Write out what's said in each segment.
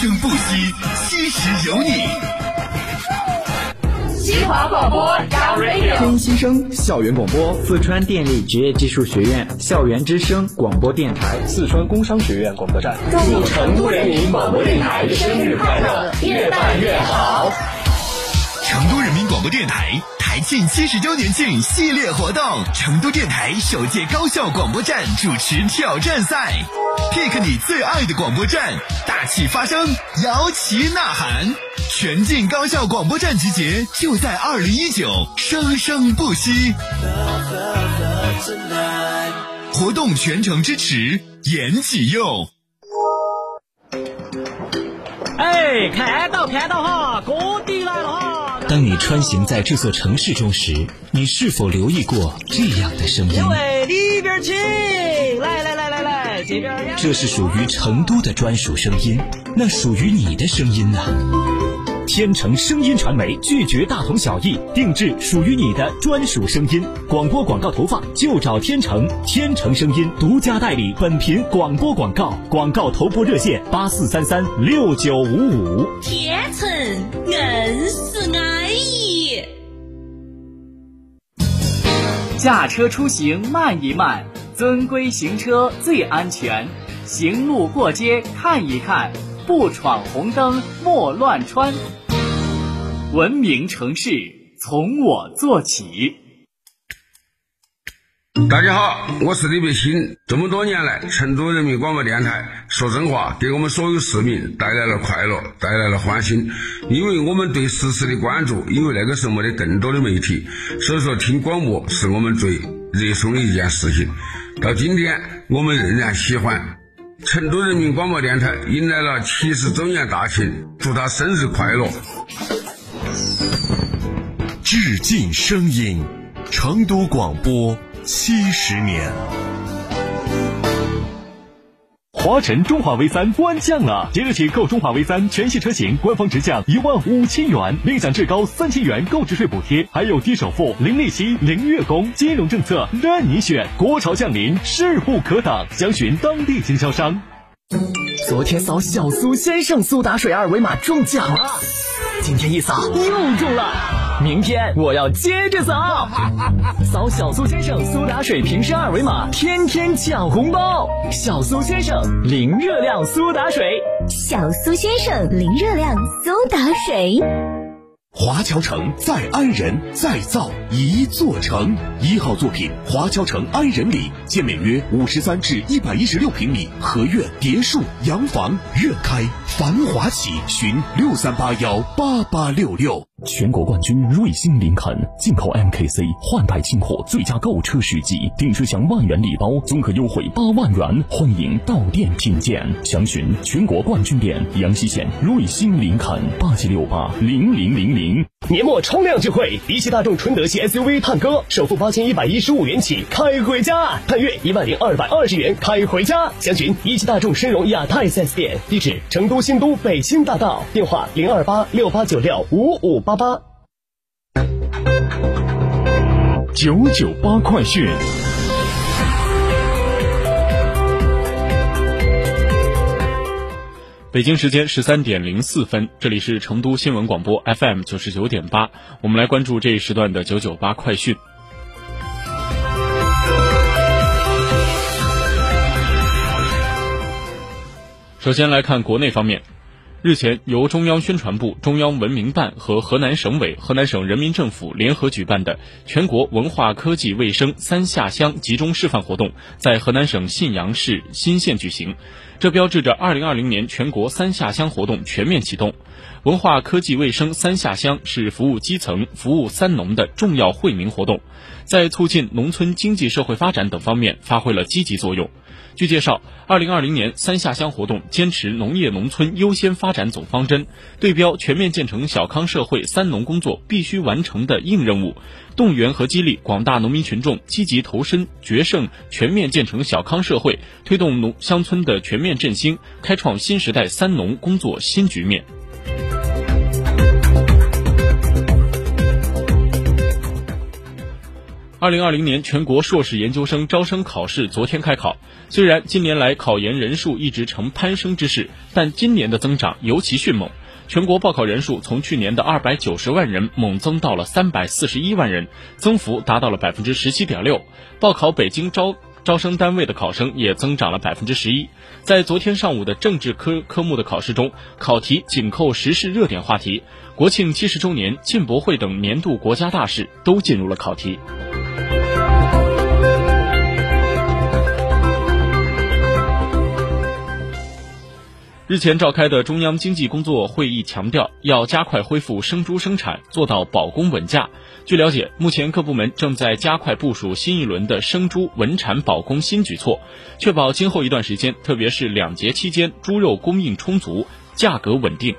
生生不息，七十有你。新华广播 Radio，听新生校园广播，四川电力职业技术学院校园之声广播电台，四川工商学院广播站，祝成都人民广播电台生日快乐，越办越好。成都人民广播电台台庆七十周年庆系列活动，成都电台首届高校广播站主持挑战赛，pick 你最爱的广播站，大气发声，摇旗呐喊，全境高校广播站集结，就在二零一九，生生不息。活动全程支持严启佑。哎，看到看到哈，哥弟来了哈！当你穿行在这座城市中时，你是否留意过这样的声音？里边请，来来来来来，这边。这是属于成都的专属声音，那属于你的声音呢？天成声音传媒拒绝大同小异，定制属于你的专属声音。广播广告投放就找天成，天成声音独家代理本频广播广告，广告投播热线八四三三六九五五。天成驾车出行慢一慢，遵规行车最安全。行路过街看一看，不闯红灯莫乱穿。文明城市从我做起。大家好，我是李北新。这么多年来，成都人民广播电台说真话，给我们所有市民带来了快乐，带来了欢心。因为我们对时事的关注，因为那个时候没得更多的媒体，所以说听广播是我们最热衷的一件事情。到今天，我们仍然喜欢。成都人民广播电台迎来了七十周年大庆，祝他生日快乐！致敬声音，成都广播七十年。华晨中华 V 三官降了，即日起购中华 V 三全系车型，官方直降一万五千元，另享至高三千元购置税补贴，还有低首付、零利息、零月供，金融政策任你选。国潮降临，势不可挡，详询当地经销商。昨天扫小苏先生苏打水二维码中奖了，今天一扫又中了，明天我要接着扫。扫小苏先生苏打水瓶身二维码，天天抢红包。小苏先生零热量苏打水，小苏先生零热量苏打水。华侨城在安仁再造一座城，一号作品华侨城安仁里，建面约五十三至一百一十六平米，合院、别墅、洋房院开，繁华起，寻六三八幺八八六六。全国冠军瑞星林肯进口 MKC 换代进货最佳购车时机，订车享万元礼包，综合优惠八万元，欢迎到店品鉴。详询全国冠军店阳西县瑞星林肯八七六八零零零零。年末冲量聚会，一汽大众纯德系 SUV 探歌，首付八千一百一十五元起开回家，探岳一万零二百二十元开回家。详询一汽大众申荣亚太 4S 店，地址成都新都北新大道，电话零二八六八九六五五八八。九九八快讯。北京时间十三点零四分，这里是成都新闻广播 FM 九十九点八，我们来关注这一时段的九九八快讯。首先来看国内方面，日前，由中央宣传部、中央文明办和河南省委、河南省人民政府联合举办的全国文化科技卫生三下乡集中示范活动，在河南省信阳市新县举行。这标志着2020年全国三下乡活动全面启动。文化科技卫生三下乡是服务基层、服务三农的重要惠民活动，在促进农村经济社会发展等方面发挥了积极作用。据介绍，二零二零年三下乡活动坚持农业农村优先发展总方针，对标全面建成小康社会三农工作必须完成的硬任务，动员和激励广大农民群众积极投身决胜全面建成小康社会，推动农乡村的全面振兴，开创新时代三农工作新局面。二零二零年全国硕士研究生招生考试昨天开考。虽然近年来考研人数一直呈攀升之势，但今年的增长尤其迅猛。全国报考人数从去年的二百九十万人猛增到了三百四十一万人，增幅达到了百分之十七点六。报考北京招招生单位的考生也增长了百分之十一。在昨天上午的政治科科目的考试中，考题紧扣时事热点话题，国庆七十周年、进博会等年度国家大事都进入了考题。日前召开的中央经济工作会议强调，要加快恢复生猪生产，做到保供稳价。据了解，目前各部门正在加快部署新一轮的生猪稳产保供新举措，确保今后一段时间，特别是两节期间，猪肉供应充足，价格稳定。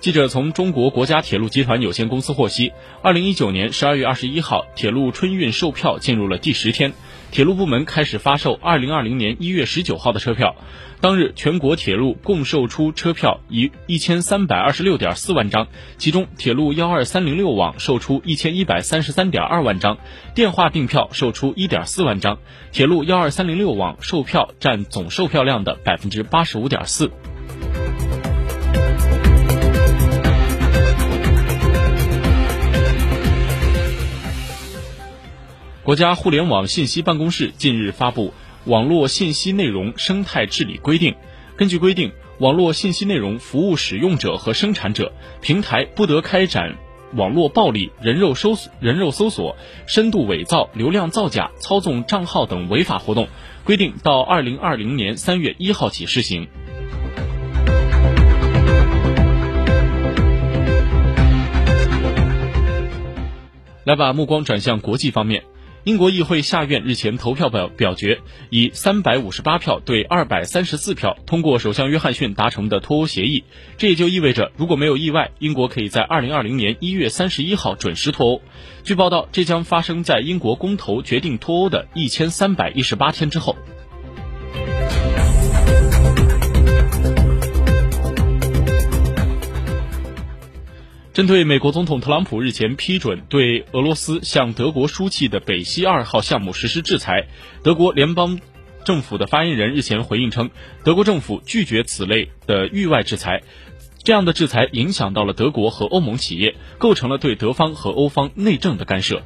记者从中国国家铁路集团有限公司获悉，二零一九年十二月二十一号，铁路春运售票进入了第十天，铁路部门开始发售二零二零年一月十九号的车票。当日，全国铁路共售出车票一一千三百二十六点四万张，其中铁路幺二三零六网售出一千一百三十三点二万张，电话订票售出一点四万张，铁路幺二三零六网售票占总售票量的百分之八十五点四。国家互联网信息办公室近日发布《网络信息内容生态治理规定》。根据规定，网络信息内容服务使用者和生产者平台不得开展网络暴力、人肉搜索人肉搜索、深度伪造、流量造假、操纵账号等违法活动。规定到二零二零年三月一号起施行。来，把目光转向国际方面。英国议会下院日前投票表表决，以三百五十八票对二百三十四票通过首相约翰逊达成的脱欧协议。这也就意味着，如果没有意外，英国可以在二零二零年一月三十一号准时脱欧。据报道，这将发生在英国公投决定脱欧的一千三百一十八天之后。针对美国总统特朗普日前批准对俄罗斯向德国输气的北溪二号项目实施制裁，德国联邦政府的发言人日前回应称，德国政府拒绝此类的域外制裁，这样的制裁影响到了德国和欧盟企业，构成了对德方和欧方内政的干涉。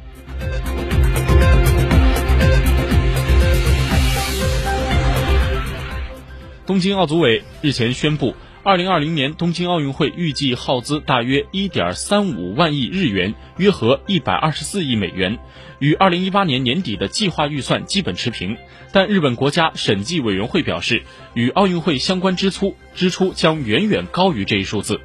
东京奥组委日前宣布。二零二零年东京奥运会预计耗资大约一点三五万亿日元，约合一百二十四亿美元，与二零一八年年底的计划预算基本持平。但日本国家审计委员会表示，与奥运会相关支出支出将远远高于这一数字。